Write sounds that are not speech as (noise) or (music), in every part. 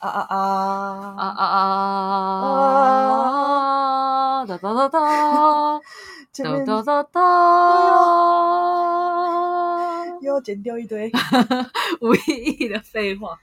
啊啊啊啊啊啊！哒哒哒哒，哒哒哒哒，又要剪掉一堆。(laughs) 无意义的废话。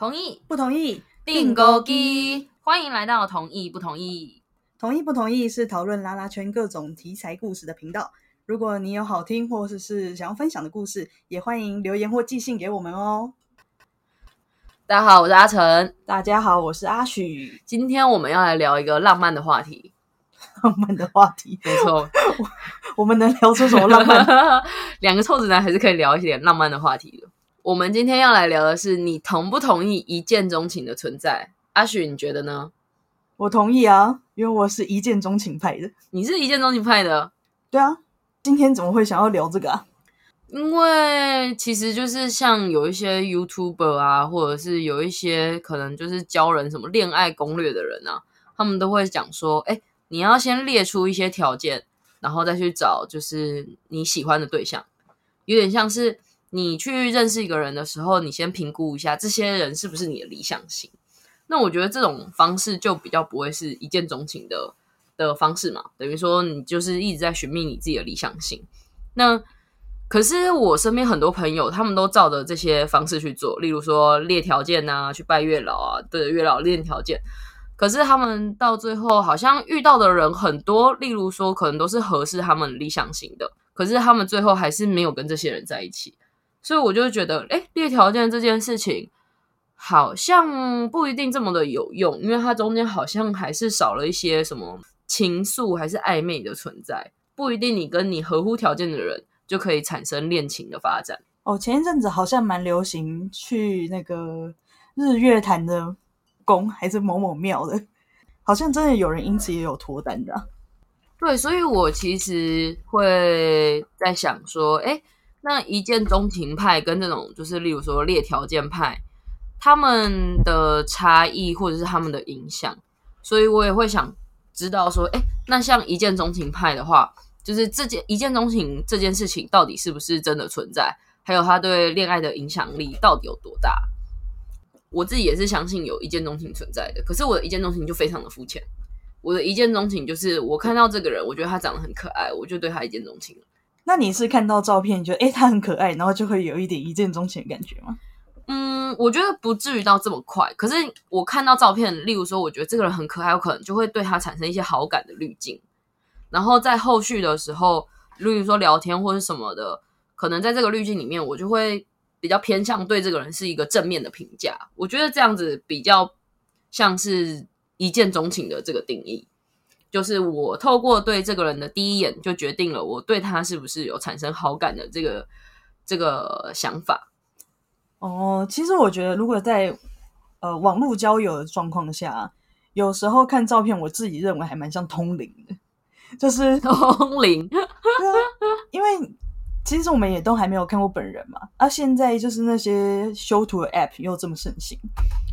同意不同意？订购机，欢迎来到同意不同意。同意不同意是讨论拉拉圈各种题材故事的频道。如果你有好听或者是想要分享的故事，也欢迎留言或寄信给我们哦。大家好，我是阿成。大家好，我是阿许。今天我们要来聊一个浪漫的话题。浪漫的话题，没错，(laughs) 我们能聊出什么浪漫？(laughs) 两个臭直男还是可以聊一点浪漫的话题的。我们今天要来聊的是，你同不同意一见钟情的存在？阿许，你觉得呢？我同意啊，因为我是一见钟情派的。你是一见钟情派的，对啊，今天怎么会想要聊这个啊？因为其实就是像有一些 YouTuber 啊，或者是有一些可能就是教人什么恋爱攻略的人啊，他们都会讲说，哎，你要先列出一些条件，然后再去找就是你喜欢的对象，有点像是你去认识一个人的时候，你先评估一下这些人是不是你的理想型。那我觉得这种方式就比较不会是一见钟情的的方式嘛，等于说你就是一直在寻觅你自己的理想型。那可是我身边很多朋友，他们都照着这些方式去做，例如说列条件啊，去拜月老啊，对月老列条件。可是他们到最后好像遇到的人很多，例如说可能都是合适他们理想型的，可是他们最后还是没有跟这些人在一起。所以我就觉得，哎，列条件这件事情好像不一定这么的有用，因为它中间好像还是少了一些什么情愫还是暧昧的存在，不一定你跟你合乎条件的人就可以产生恋情的发展。哦，前一阵子好像蛮流行去那个日月潭的宫，还是某某庙的，好像真的有人因此也有脱单的啊、对，所以我其实会在想说，哎，那一见钟情派跟这种就是例如说列条件派，他们的差异或者是他们的影响，所以我也会想知道说，哎，那像一见钟情派的话，就是这件一见钟情这件事情到底是不是真的存在，还有他对恋爱的影响力到底有多大？我自己也是相信有一见钟情存在的，可是我的一见钟情就非常的肤浅。我的一见钟情就是我看到这个人，我觉得他长得很可爱，我就对他一见钟情了。那你是看到照片，你觉得诶他很可爱，然后就会有一点一见钟情的感觉吗？嗯，我觉得不至于到这么快。可是我看到照片，例如说，我觉得这个人很可爱，我可能就会对他产生一些好感的滤镜。然后在后续的时候，例如说聊天或是什么的，可能在这个滤镜里面，我就会比较偏向对这个人是一个正面的评价。我觉得这样子比较像是一见钟情的这个定义，就是我透过对这个人的第一眼就决定了我对他是不是有产生好感的这个这个想法。哦，其实我觉得，如果在呃网络交友的状况下，有时候看照片，我自己认为还蛮像通灵的，就是 (laughs) 通灵，(laughs) 对啊，因为其实我们也都还没有看过本人嘛，啊，现在就是那些修图的 App 又这么盛行，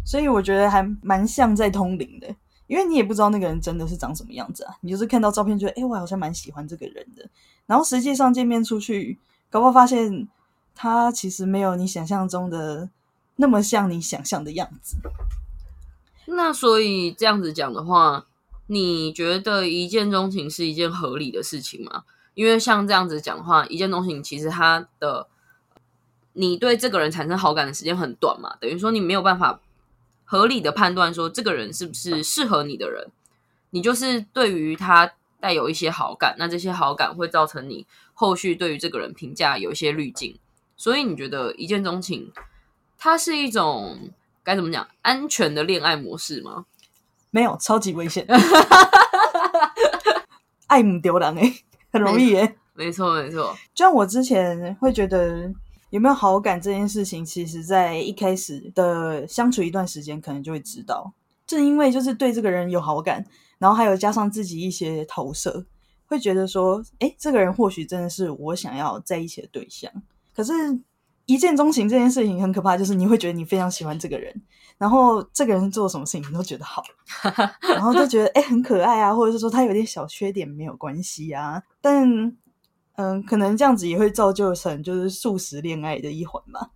所以我觉得还蛮像在通灵的，因为你也不知道那个人真的是长什么样子啊，你就是看到照片觉得，哎，我好像蛮喜欢这个人的，然后实际上见面出去，搞不好发现他其实没有你想象中的那么像你想象的样子。那所以这样子讲的话，你觉得一见钟情是一件合理的事情吗？因为像这样子讲的话，一见钟情其实他的你对这个人产生好感的时间很短嘛，等于说你没有办法合理的判断说这个人是不是适合你的人，你就是对于他带有一些好感，那这些好感会造成你后续对于这个人评价有一些滤镜，所以你觉得一见钟情它是一种该怎么讲安全的恋爱模式吗？没有，超级危险，(laughs) 爱母丢人哎，很容易耶。没错，没错，就像我之前会觉得有没有好感这件事情，其实在一开始的相处一段时间，可能就会知道。正因为就是对这个人有好感，然后还有加上自己一些投射，会觉得说，哎，这个人或许真的是我想要在一起的对象。可是一见钟情这件事情很可怕，就是你会觉得你非常喜欢这个人，然后这个人做什么事情你都觉得好，(laughs) 然后就觉得哎、很可爱啊，或者是说他有点小缺点没有关系啊，但嗯，可能这样子也会造就成就是素食恋爱的一环吧。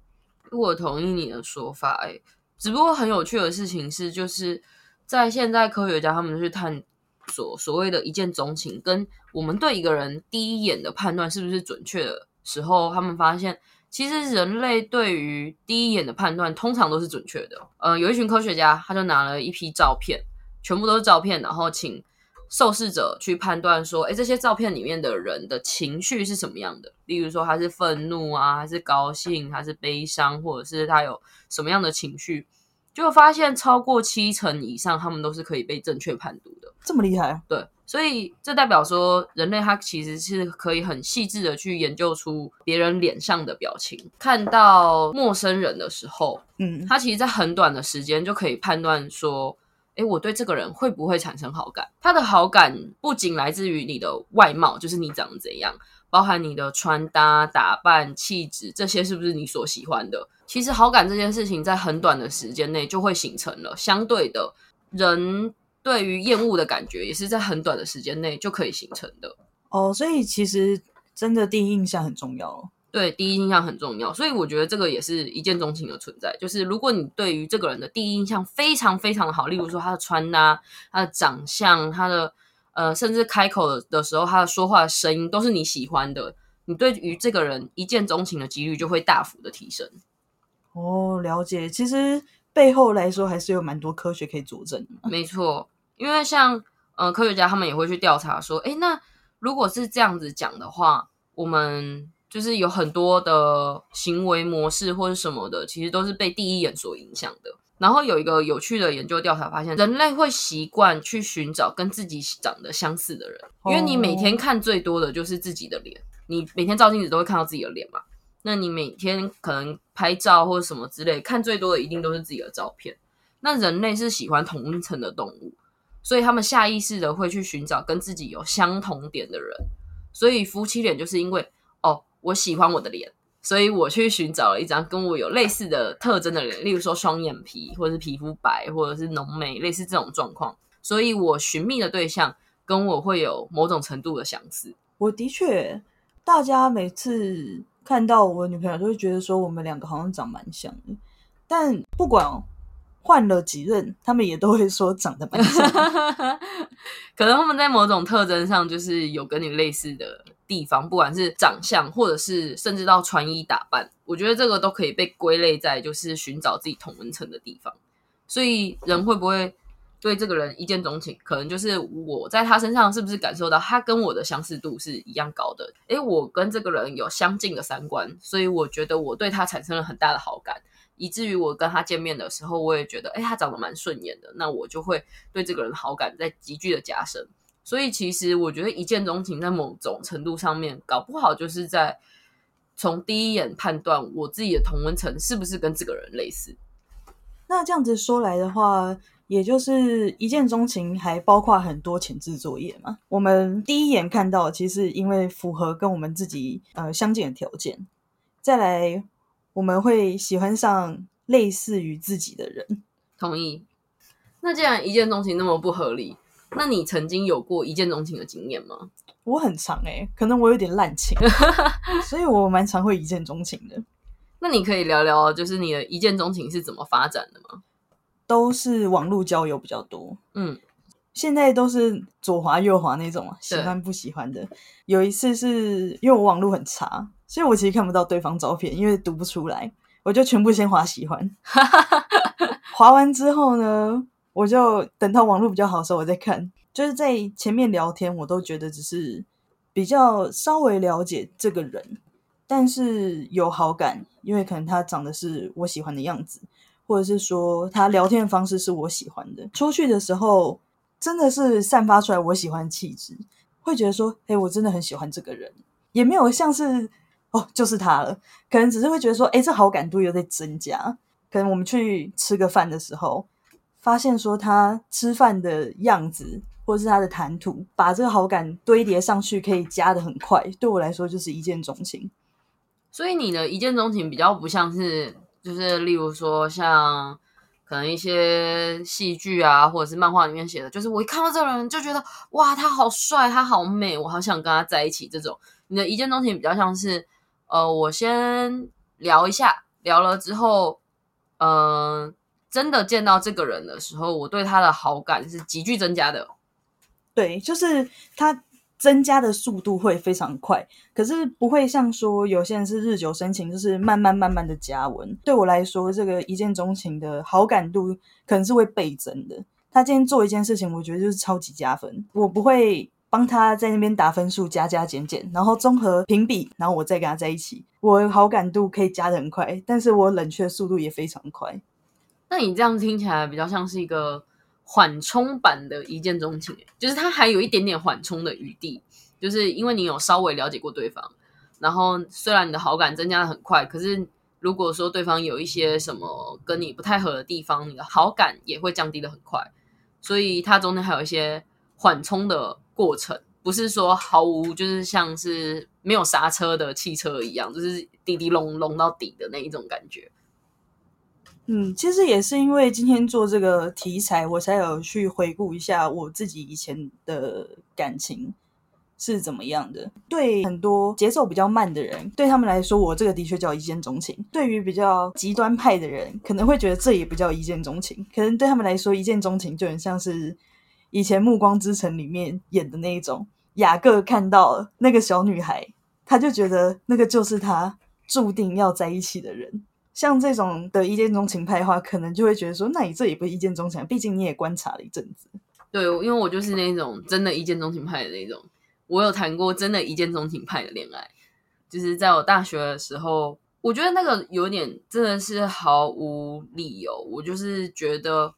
我同意你的说法、欸，哎，只不过很有趣的事情是，就是在现在科学家他们去探索所谓的一见钟情，跟我们对一个人第一眼的判断是不是准确的时候，他们发现，其实人类对于第一眼的判断通常都是准确的。呃，有一群科学家，他就拿了一批照片，全部都是照片，然后请受试者去判断说，哎，这些照片里面的人的情绪是什么样的？例如说他是愤怒啊，还是高兴，还是悲伤，或者是他有什么样的情绪？就发现超过七成以上，他们都是可以被正确判读的。这么厉害啊！对，所以这代表说，人类他其实是可以很细致的去研究出别人脸上的表情。看到陌生人的时候，嗯，他其实在很短的时间就可以判断说，诶，我对这个人会不会产生好感？他的好感不仅来自于你的外貌，就是你长得怎样，包含你的穿搭、打扮、气质，这些是不是你所喜欢的？其实好感这件事情在很短的时间内就会形成了。相对的，人对于厌恶的感觉也是在很短的时间内就可以形成的。哦，所以其实真的第一印象很重要。对，第一印象很重要，所以我觉得这个也是一见钟情的存在。就是如果你对于这个人的第一印象非常非常的好，例如说他的穿搭、他的长相、他的呃，甚至开口的的时候他的说话的声音都是你喜欢的，你对于这个人一见钟情的几率就会大幅的提升。哦，了解。其实背后来说还是有蛮多科学可以佐证的。(laughs) 没错，因为像呃科学家他们也会去调查说，诶，那如果是这样子讲的话，我们就是有很多的行为模式或者什么的，其实都是被第一眼所影响的。然后有一个有趣的研究调查发现，人类会习惯去寻找跟自己长得相似的人，因为你每天看最多的就是自己的脸，你每天照镜子都会看到自己的脸嘛。那你每天可能拍照或者什么之类，看最多的一定都是自己的照片。那人类是喜欢同一层的动物，所以他们下意识的会去寻找跟自己有相同点的人。所以夫妻脸就是因为哦，我喜欢我的脸，所以我去寻找了一张跟我有类似的特征的脸，例如说双眼皮，或者是皮肤白，或者是浓眉，类似这种状况。所以我寻觅的对象跟我会有某种程度的相似。我的确，大家每次看到我女朋友都会觉得说我们两个好像长蛮像的，但不管换了几任，他们也都会说长得蛮像。(laughs) 可能他们在某种特征上就是有跟你类似的地方，不管是长相，或者是甚至到穿衣打扮，我觉得这个都可以被归类在就是寻找自己同温层的地方。所以人会不会对这个人一见钟情，可能就是我在他身上是不是感受到他跟我的相似度是一样高的？诶，我跟这个人有相近的三观，所以我觉得我对他产生了很大的好感。以至于我跟他见面的时候，我也觉得，哎，他长得蛮顺眼的，那我就会对这个人好感在急剧的加深。所以其实我觉得一见钟情在某种程度上面，搞不好就是在从第一眼判断我自己的同温层是不是跟这个人类似。那这样子说来的话，也就是一见钟情，还包括很多前置作业嘛。我们第一眼看到，其实因为符合跟我们自己呃相近的条件，再来我们会喜欢上类似于自己的人。同意。那既然一见钟情那么不合理，那你曾经有过一见钟情的经验吗？我很长诶、可能我有点滥情，(laughs) 所以我蛮常会一见钟情的。那你可以聊聊，就是你的一见钟情是怎么发展的吗？都是网络交友比较多，嗯，现在都是左滑右滑那种啊，喜欢不喜欢的。有一次是因为我网络很差，所以我其实看不到对方照片，因为读不出来，我就全部先滑喜欢。(laughs) 滑完之后呢，我就等到网络比较好的时候我再看。就是在前面聊天，我都觉得只是比较稍微了解这个人，但是有好感，因为可能他长得是我喜欢的样子。或者是说他聊天的方式是我喜欢的，出去的时候真的是散发出来我喜欢气质，会觉得说，哎，我真的很喜欢这个人，也没有像是哦就是他了，可能只是会觉得说，哎，这好感度有在增加。可能我们去吃个饭的时候，发现说他吃饭的样子，或是他的谈吐，把这个好感堆叠上去，可以加的很快，对我来说就是一见钟情。所以你的一见钟情比较不像是，就是例如说像可能一些戏剧啊，或者是漫画里面写的，就是我一看到这个人就觉得哇，他好帅，他好美，我好想跟他在一起。这种你的一见钟情比较像是，呃，我先聊一下，聊了之后，嗯，真的见到这个人的时候，我对他的好感是急剧增加的。对，就是他。增加的速度会非常快，可是不会像说有些人是日久生情，就是慢慢慢慢的加温。对我来说，这个一见钟情的好感度可能是会倍增的。他今天做一件事情，我觉得就是超级加分。我不会帮他在那边打分数，加加减减，然后综合评比，然后我再跟他在一起。我好感度可以加的很快，但是我冷却速度也非常快。那你这样听起来比较像是一个。缓冲版的一见钟情，就是它还有一点点缓冲的余地，就是因为你有稍微了解过对方，然后虽然你的好感增加的很快，可是如果说对方有一些什么跟你不太合的地方，你的好感也会降低的很快，所以它中间还有一些缓冲的过程，不是说毫无就是像是没有刹车的汽车一样，就是滴滴隆隆到底的那一种感觉。嗯，其实也是因为今天做这个题材，我才有去回顾一下我自己以前的感情是怎么样的。对很多节奏比较慢的人，对他们来说，我这个的确叫一见钟情；对于比较极端派的人，可能会觉得这也不叫一见钟情。可能对他们来说，一见钟情就很像是以前《暮光之城》里面演的那一种，雅各看到那个小女孩，他就觉得那个就是他注定要在一起的人。像这种的一见钟情派的话，可能就会觉得说，那你这也不是一见钟情，毕竟你也观察了一阵子。对，因为我就是那种真的一见钟情派的那种。我有谈过真的一见钟情派的恋爱，就是在我大学的时候，我觉得那个有点真的是毫无理由。我就是觉得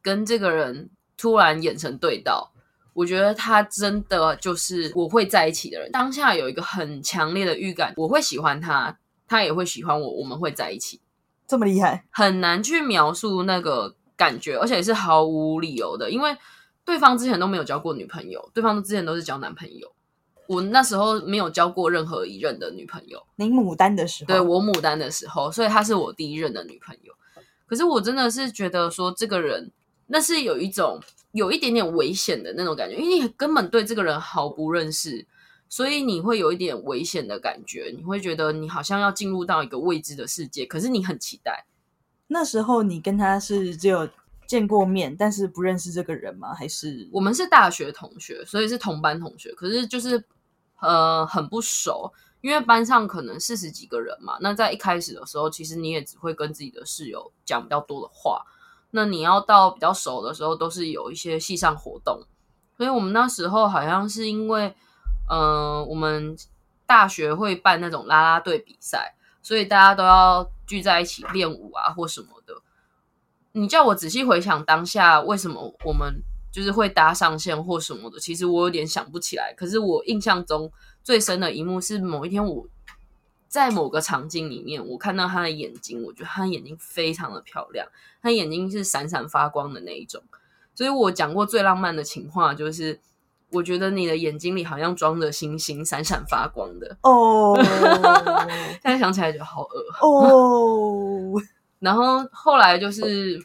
跟这个人突然眼神对到，我觉得他真的就是我会在一起的人。当下有一个很强烈的预感，我会喜欢他。他也会喜欢我，我们会在一起，这么厉害，很难去描述那个感觉，而且是毫无理由的，因为对方之前都没有交过女朋友，对方之前都是交男朋友，我那时候没有交过任何一任的女朋友。你牡丹的时候，对我牡丹的时候，所以她是我第一任的女朋友。可是我真的是觉得说，这个人那是有一种有一点点危险的那种感觉，因为你根本对这个人毫不认识。所以你会有一点危险的感觉，你会觉得你好像要进入到一个未知的世界，可是你很期待。那时候你跟他是只有见过面，但是不认识这个人吗？还是我们是大学同学，所以是同班同学，可是就是呃很不熟，因为班上可能四十几个人嘛。那在一开始的时候，其实你也只会跟自己的室友讲比较多的话。那你要到比较熟的时候，都是有一些系上活动。所以我们那时候好像是因为。嗯，我们大学会办那种啦啦队比赛，所以大家都要聚在一起练舞啊，或什么的。你叫我仔细回想当下为什么我们就是会搭上线或什么的，其实我有点想不起来。可是我印象中最深的一幕是某一天我在某个场景里面，我看到他的眼睛，我觉得他眼睛非常的漂亮，他眼睛是闪闪发光的那一种。所以我讲过最浪漫的情话就是。我觉得你的眼睛里好像装着星星，闪闪发光的哦。(laughs) 现在想起来觉得好恶哦。(laughs) 然后后来就是，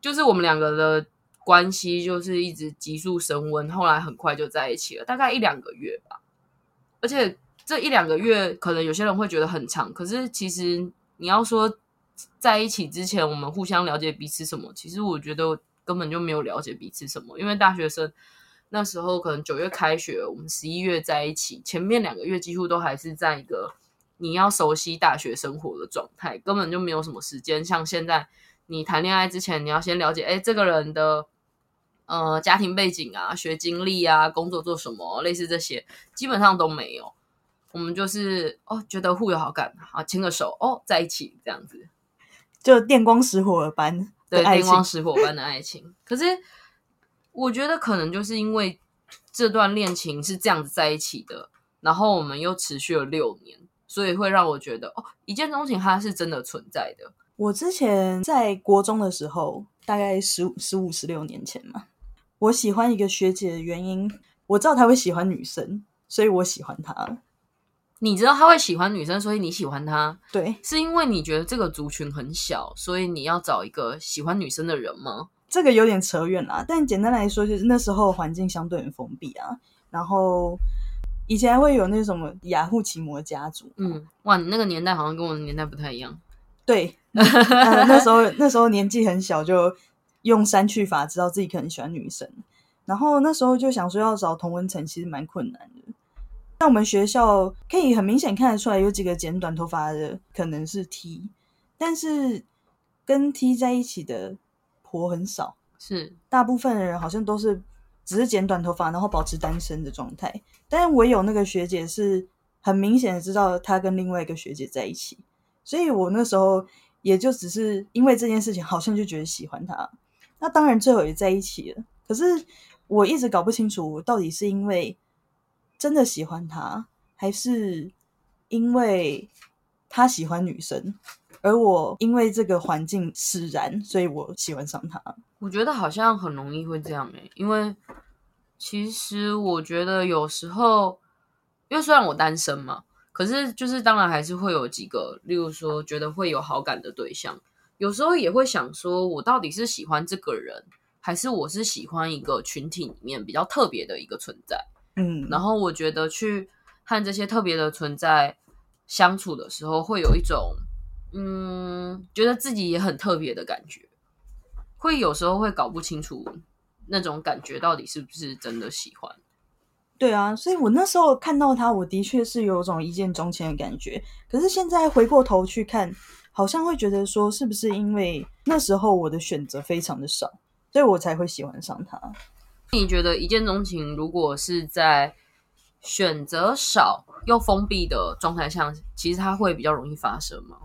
就是我们两个的关系就是一直急速升温，后来很快就在一起了，大概一两个月吧。而且这一两个月，可能有些人会觉得很长，可是其实你要说在一起之前，我们互相了解彼此什么，其实我觉得根本就没有了解彼此什么，因为大学生。那时候可能九月开学，我们十一月在一起，前面两个月几乎都还是在一个你要熟悉大学生活的状态，根本就没有什么时间。像现在你谈恋爱之前，你要先了解，哎，这个人的呃家庭背景啊、学经历啊、工作做什么，类似这些，基本上都没有。我们就是哦，觉得互有好感，啊牵个手，哦，在一起这样子，就电光石火般对电光石火般的爱情，可是。我觉得可能就是因为这段恋情是这样子在一起的，然后我们又持续了六年，所以会让我觉得哦，一见钟情它是真的存在的。我之前在国中的时候，大概十五、十五、十六年前嘛，我喜欢一个学姐的原因，我知道她会喜欢女生，所以我喜欢她。你知道他会喜欢女生，所以你喜欢他，对，是因为你觉得这个族群很小，所以你要找一个喜欢女生的人吗？这个有点扯远了。但简单来说，就是那时候环境相对很封闭啊。然后以前还会有那什么雅虎奇摩家族，嗯，哇，你那个年代好像跟我的年代不太一样。对，(laughs) 呃那时候那时候年纪很小，就用删去法知道自己可能喜欢女生。然后那时候就想说要找同文层，其实蛮困难的。在我们学校可以很明显看得出来，有几个剪短头发的可能是 T，但是跟 T 在一起的婆很少，是，大部分的人好像都是只是剪短头发，然后保持单身的状态。但是唯有那个学姐是很明显的知道她跟另外一个学姐在一起，所以我那时候也就只是因为这件事情，好像就觉得喜欢她。那当然最后也在一起了，可是我一直搞不清楚，到底是因为真的喜欢她，还是因为他喜欢女生，而我因为这个环境使然，所以我喜欢上他。我觉得好像很容易会这样诶、因为其实我觉得有时候，因为虽然我单身嘛，可是就是当然还是会有几个，例如说觉得会有好感的对象，有时候也会想说，我到底是喜欢这个人，还是我是喜欢一个群体里面比较特别的一个存在？嗯，然后我觉得去和这些特别的存在相处的时候，会有一种嗯，觉得自己也很特别的感觉，会有时候会搞不清楚那种感觉到底是不是真的喜欢。对啊，所以我那时候看到他，我的确是有种一见钟情的感觉。可是现在回过头去看，好像会觉得说，是不是因为那时候我的选择非常的少，所以我才会喜欢上他？你觉得一见钟情，如果是在选择少又封闭的状态下，其实它会比较容易发生吗？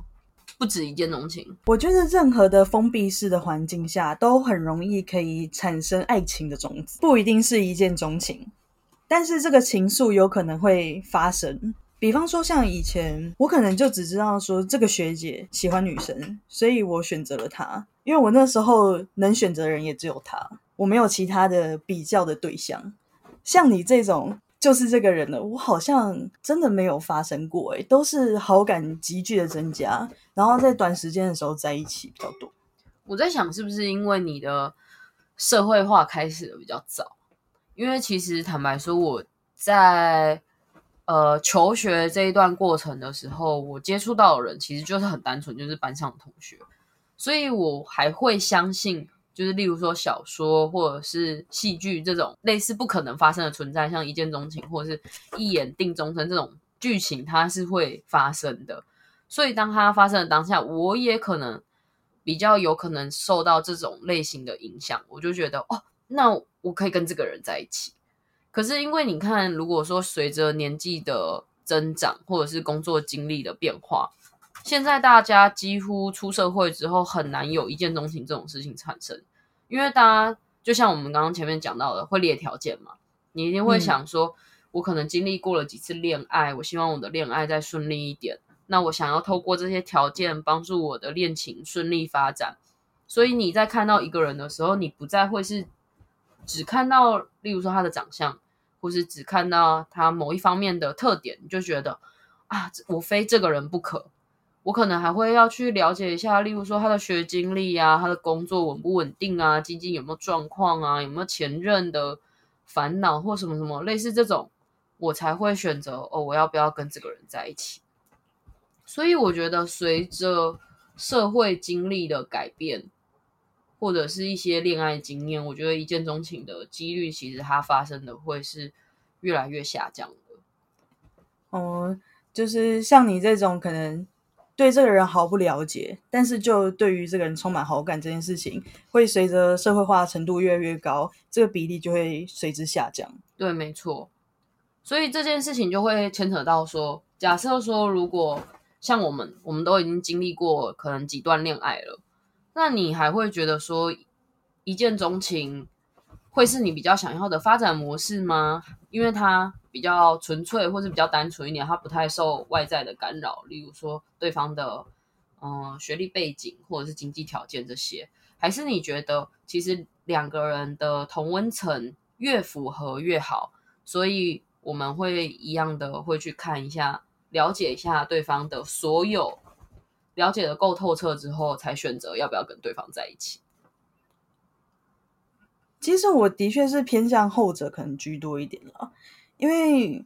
不止一见钟情，我觉得任何的封闭式的环境下，都很容易可以产生爱情的种子，不一定是一见钟情，但是这个情愫有可能会发生。比方说，像以前我可能就只知道说这个学姐喜欢女生，所以我选择了她，因为我那时候能选择的人也只有她，我没有其他的比较的对象。像你这种就是这个人了，我好像真的没有发生过，诶，都是好感急剧的增加，然后在短时间的时候在一起比较多。我在想是不是因为你的社会化开始的比较早？因为其实坦白说，我在呃求学这一段过程的时候，我接触到的人其实就是很单纯，就是班上的同学，所以我还会相信，就是例如说小说或者是戏剧这种类似不可能发生的存在，像一见钟情或者是一眼定终身这种剧情，它是会发生的。所以当它发生的当下，我也可能比较有可能受到这种类型的影响，我就觉得哦，那我可以跟这个人在一起。可是因为你看，如果说随着年纪的增长，或者是工作经历的变化，现在大家几乎出社会之后，很难有一见钟情这种事情产生，因为大家就像我们刚刚前面讲到的，会列条件嘛，你一定会想说，我可能经历过了几次恋爱，我希望我的恋爱再顺利一点。那我想要透过这些条件帮助我的恋情顺利发展，所以你在看到一个人的时候，你不再会是只看到，例如说他的长相，或是只看到他某一方面的特点，你就觉得啊，我非这个人不可。我可能还会要去了解一下，例如说他的学经历啊，他的工作稳不稳定啊，经济有没有状况啊，有没有前任的烦恼或什么什么类似这种，我才会选择哦，我要不要跟这个人在一起。所以我觉得，随着社会经历的改变，或者是一些恋爱经验，我觉得一见钟情的几率，其实它发生的会是越来越下降的。哦、就是像你这种可能对这个人毫不了解，但是就对于这个人充满好感这件事情，会随着社会化程度越来越高，这个比例就会随之下降。对，没错。所以这件事情就会牵扯到说，假设说，如果像我们，我们都已经经历过可能几段恋爱了，那你还会觉得说一见钟情会是你比较想要的发展模式吗？因为它比较纯粹，或是比较单纯一点，他不太受外在的干扰，例如说对方的嗯、呃学历背景或者是经济条件这些，还是你觉得其实两个人的同温层越符合越好，所以我们会一样的会去看一下。了解一下对方的所有，了解的够透彻之后，才选择要不要跟对方在一起。其实我的确是偏向后者可能居多一点了，因为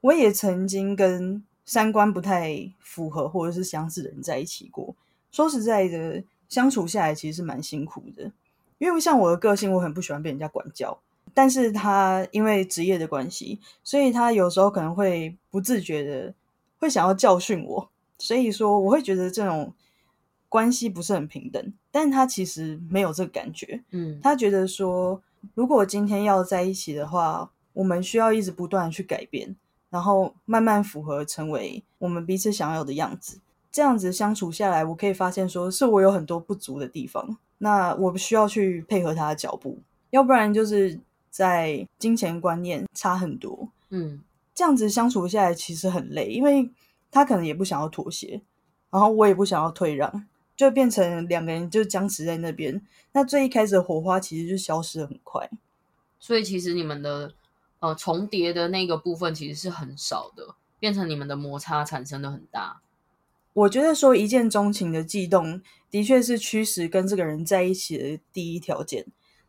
我也曾经跟三观不太符合或者是相似的人在一起过。说实在的，相处下来其实是蛮辛苦的，因为像我的个性，我很不喜欢被人家管教。但是他因为职业的关系，所以他有时候可能会不自觉的会想要教训我，所以说我会觉得这种关系不是很平等。但他其实没有这个感觉，嗯，他觉得说，如果今天要在一起的话，我们需要一直不断的去改变，然后慢慢符合成为我们彼此想要的样子。这样子相处下来，我可以发现说是我有很多不足的地方，那我需要去配合他的脚步，要不然就是在金钱观念差很多。嗯，这样子相处下来其实很累，因为他可能也不想要妥协，然后我也不想要退让，就变成两个人就僵持在那边。那最一开始的火花其实就消失的很快。所以其实你们的呃重叠的那个部分其实是很少的，变成你们的摩擦产生的很大。我觉得说一见钟情的悸动，的确是驱使跟这个人在一起的第一条件。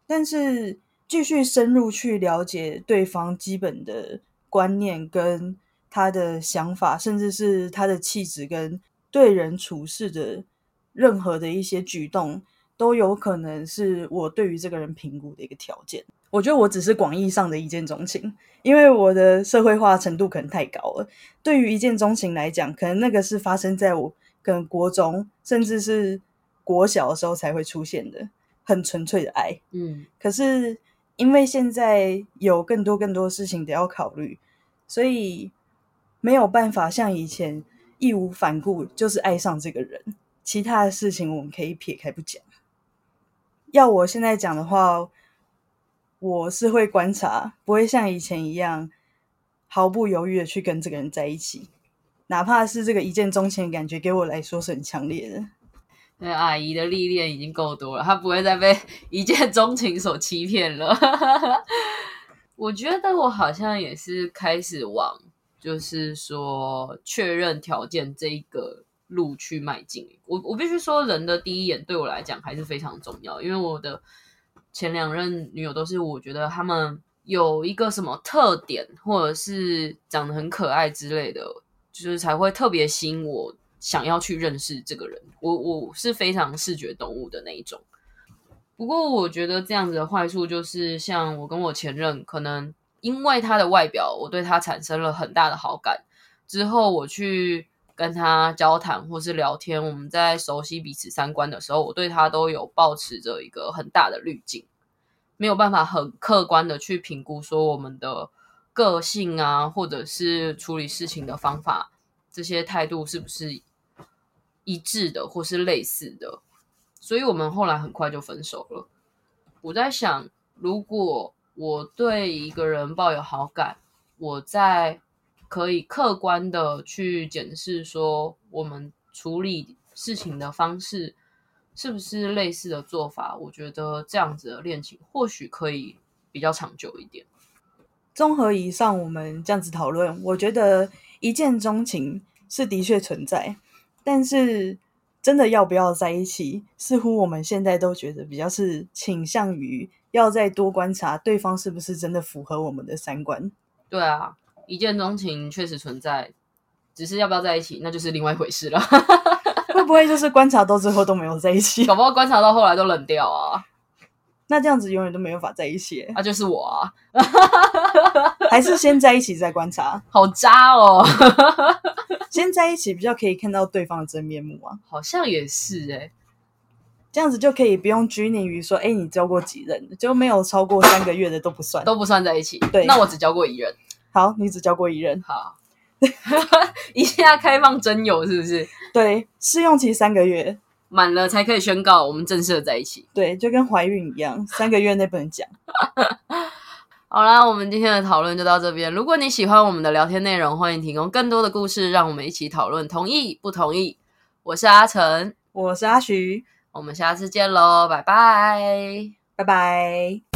但是继续深入去了解对方基本的观念跟他的想法，甚至是他的气质跟对人处事的任何的一些举动，都有可能是我对于这个人评估的一个条件。我觉得我只是广义上的一见钟情，因为我的社会化程度可能太高了。对于一见钟情来讲，可能那个是发生在我可能国中甚至是国小的时候才会出现的很纯粹的爱。嗯，可是因为现在有更多更多事情得要考虑，所以没有办法像以前义无反顾就是爱上这个人。其他的事情我们可以撇开不讲。要我现在讲的话。我是会观察，不会像以前一样毫不犹豫的去跟这个人在一起，哪怕是这个一见钟情的感觉，给我来说是很强烈的。那阿姨的历练已经够多了，她不会再被 (laughs) 一见钟情所欺骗了。(laughs) 我觉得我好像也是开始往，就是说确认条件这一个路去迈进。我我必须说，人的第一眼对我来讲还是非常重要，因为我的。前两任女友都是我觉得他们有一个什么特点，或者是长得很可爱之类的，就是才会特别吸引我想要去认识这个人。我我是非常视觉动物的那一种。不过我觉得这样子的坏处就是，像我跟我前任，可能因为他的外表，我对他产生了很大的好感，之后我去。跟他交谈或是聊天，我们在熟悉彼此三观的时候，我对他都有保持着一个很大的滤镜，没有办法很客观的去评估说我们的个性啊，或者是处理事情的方法，这些态度是不是一致的或是类似的，所以我们后来很快就分手了。我在想，如果我对一个人抱有好感，我在。可以客观的去检视说，我们处理事情的方式是不是类似的做法？我觉得这样子的恋情或许可以比较长久一点。综合以上我们这样子讨论，我觉得一见钟情是的确存在，但是真的要不要在一起，似乎我们现在都觉得比较是倾向于要再多观察对方是不是真的符合我们的三观。对啊。一见钟情确实存在，只是要不要在一起，那就是另外一回事了。(laughs) 会不会就是观察到最后都没有在一起？(laughs) 搞不好观察到后来都冷掉啊？(laughs) 那这样子永远都没有法在一起。那就是我啊？还是先在一起再观察？好渣哦！先在一起比较可以看到对方的真面目啊。好像也是哎，这样子就可以不用拘泥于说，哎，你交过几任？就没有超过三个月的都不算，都不算在一起。对，那我只交过一任。好，你只交过一任。好，(laughs) 一下开放真友是不是？对，试用期三个月，满了才可以宣告我们正式的在一起。对，就跟怀孕一样，三个月内不能讲。(laughs) 好啦，我们今天的讨论就到这边。如果你喜欢我们的聊天内容，欢迎提供更多的故事，让我们一起讨论。同意不同意？我是阿成，我是阿徐，我们下次见喽，拜拜，拜拜。